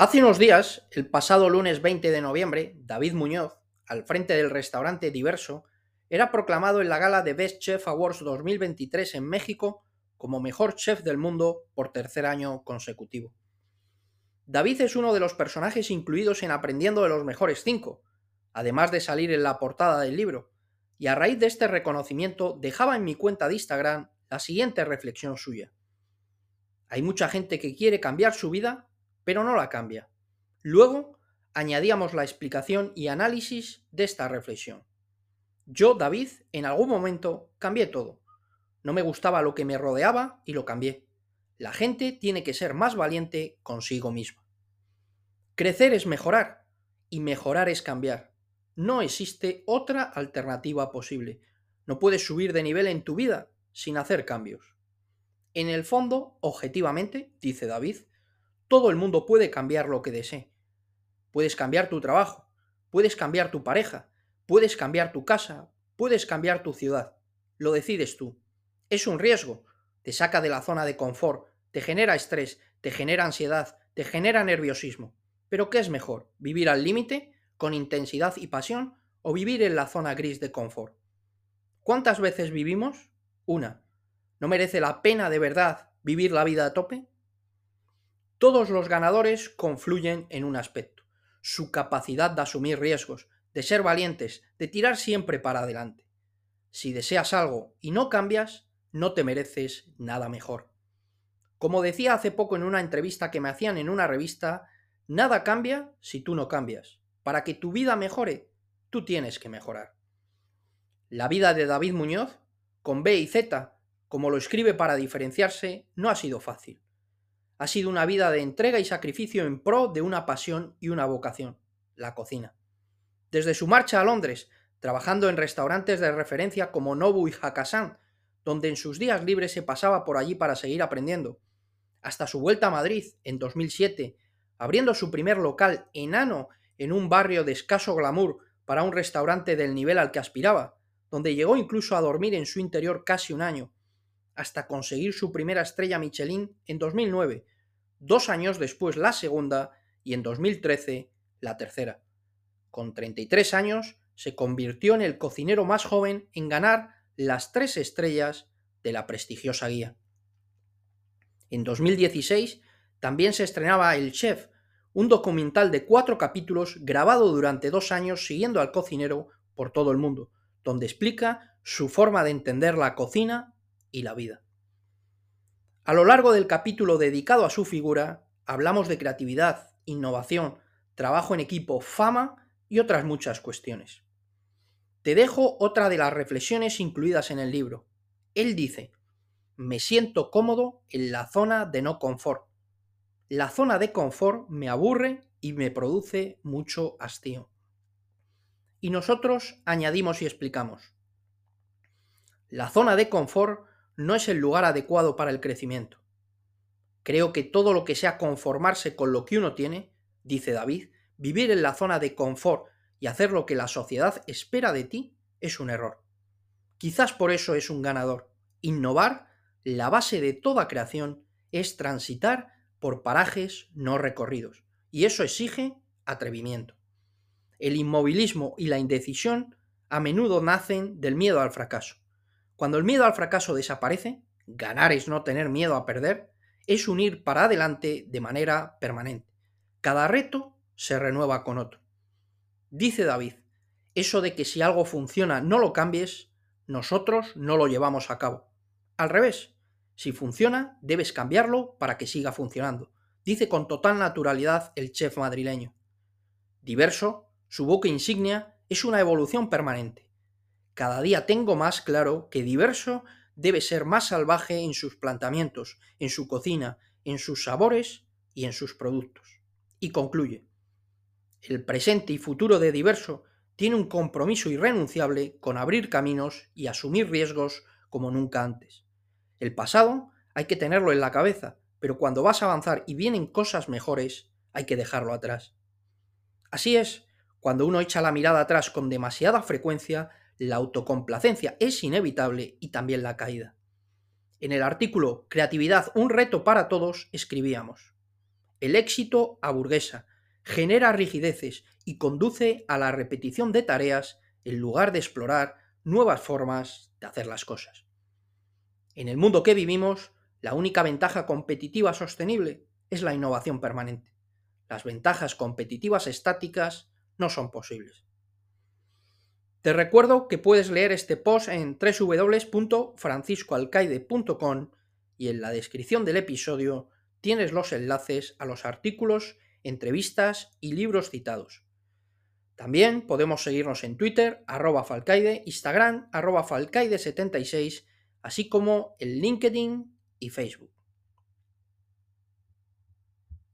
Hace unos días, el pasado lunes 20 de noviembre, David Muñoz, al frente del restaurante Diverso, era proclamado en la gala de Best Chef Awards 2023 en México como mejor chef del mundo por tercer año consecutivo. David es uno de los personajes incluidos en Aprendiendo de los Mejores Cinco, además de salir en la portada del libro, y a raíz de este reconocimiento dejaba en mi cuenta de Instagram la siguiente reflexión suya. Hay mucha gente que quiere cambiar su vida pero no la cambia. Luego añadíamos la explicación y análisis de esta reflexión. Yo, David, en algún momento cambié todo. No me gustaba lo que me rodeaba y lo cambié. La gente tiene que ser más valiente consigo misma. Crecer es mejorar y mejorar es cambiar. No existe otra alternativa posible. No puedes subir de nivel en tu vida sin hacer cambios. En el fondo, objetivamente, dice David, todo el mundo puede cambiar lo que desee. Puedes cambiar tu trabajo, puedes cambiar tu pareja, puedes cambiar tu casa, puedes cambiar tu ciudad. Lo decides tú. Es un riesgo. Te saca de la zona de confort, te genera estrés, te genera ansiedad, te genera nerviosismo. Pero ¿qué es mejor? ¿Vivir al límite, con intensidad y pasión, o vivir en la zona gris de confort? ¿Cuántas veces vivimos? Una. ¿No merece la pena de verdad vivir la vida a tope? Todos los ganadores confluyen en un aspecto, su capacidad de asumir riesgos, de ser valientes, de tirar siempre para adelante. Si deseas algo y no cambias, no te mereces nada mejor. Como decía hace poco en una entrevista que me hacían en una revista, nada cambia si tú no cambias. Para que tu vida mejore, tú tienes que mejorar. La vida de David Muñoz, con B y Z, como lo escribe para diferenciarse, no ha sido fácil ha sido una vida de entrega y sacrificio en pro de una pasión y una vocación, la cocina. Desde su marcha a Londres, trabajando en restaurantes de referencia como Nobu y Hakkasan, donde en sus días libres se pasaba por allí para seguir aprendiendo, hasta su vuelta a Madrid en 2007, abriendo su primer local enano en un barrio de escaso glamour para un restaurante del nivel al que aspiraba, donde llegó incluso a dormir en su interior casi un año, hasta conseguir su primera estrella Michelin en 2009, dos años después la segunda y en 2013 la tercera. Con 33 años se convirtió en el cocinero más joven en ganar las tres estrellas de la prestigiosa guía. En 2016 también se estrenaba El Chef, un documental de cuatro capítulos grabado durante dos años siguiendo al cocinero por todo el mundo, donde explica su forma de entender la cocina y la vida. A lo largo del capítulo dedicado a su figura, hablamos de creatividad, innovación, trabajo en equipo, fama y otras muchas cuestiones. Te dejo otra de las reflexiones incluidas en el libro. Él dice, me siento cómodo en la zona de no confort. La zona de confort me aburre y me produce mucho hastío. Y nosotros añadimos y explicamos. La zona de confort no es el lugar adecuado para el crecimiento. Creo que todo lo que sea conformarse con lo que uno tiene, dice David, vivir en la zona de confort y hacer lo que la sociedad espera de ti, es un error. Quizás por eso es un ganador. Innovar, la base de toda creación, es transitar por parajes no recorridos, y eso exige atrevimiento. El inmovilismo y la indecisión a menudo nacen del miedo al fracaso. Cuando el miedo al fracaso desaparece, ganar es no tener miedo a perder, es unir para adelante de manera permanente. Cada reto se renueva con otro. Dice David, eso de que si algo funciona no lo cambies, nosotros no lo llevamos a cabo. Al revés, si funciona, debes cambiarlo para que siga funcionando, dice con total naturalidad el chef madrileño. Diverso, su boca insignia, es una evolución permanente. Cada día tengo más claro que diverso debe ser más salvaje en sus planteamientos, en su cocina, en sus sabores y en sus productos. Y concluye. El presente y futuro de diverso tiene un compromiso irrenunciable con abrir caminos y asumir riesgos como nunca antes. El pasado hay que tenerlo en la cabeza, pero cuando vas a avanzar y vienen cosas mejores, hay que dejarlo atrás. Así es, cuando uno echa la mirada atrás con demasiada frecuencia, la autocomplacencia es inevitable y también la caída. En el artículo Creatividad, un reto para todos, escribíamos, el éxito aburguesa, genera rigideces y conduce a la repetición de tareas en lugar de explorar nuevas formas de hacer las cosas. En el mundo que vivimos, la única ventaja competitiva sostenible es la innovación permanente. Las ventajas competitivas estáticas no son posibles. Te recuerdo que puedes leer este post en www.franciscoalcaide.com y en la descripción del episodio tienes los enlaces a los artículos, entrevistas y libros citados. También podemos seguirnos en Twitter, arroba falcaide, Instagram, arroba falcaide76, así como en LinkedIn y Facebook.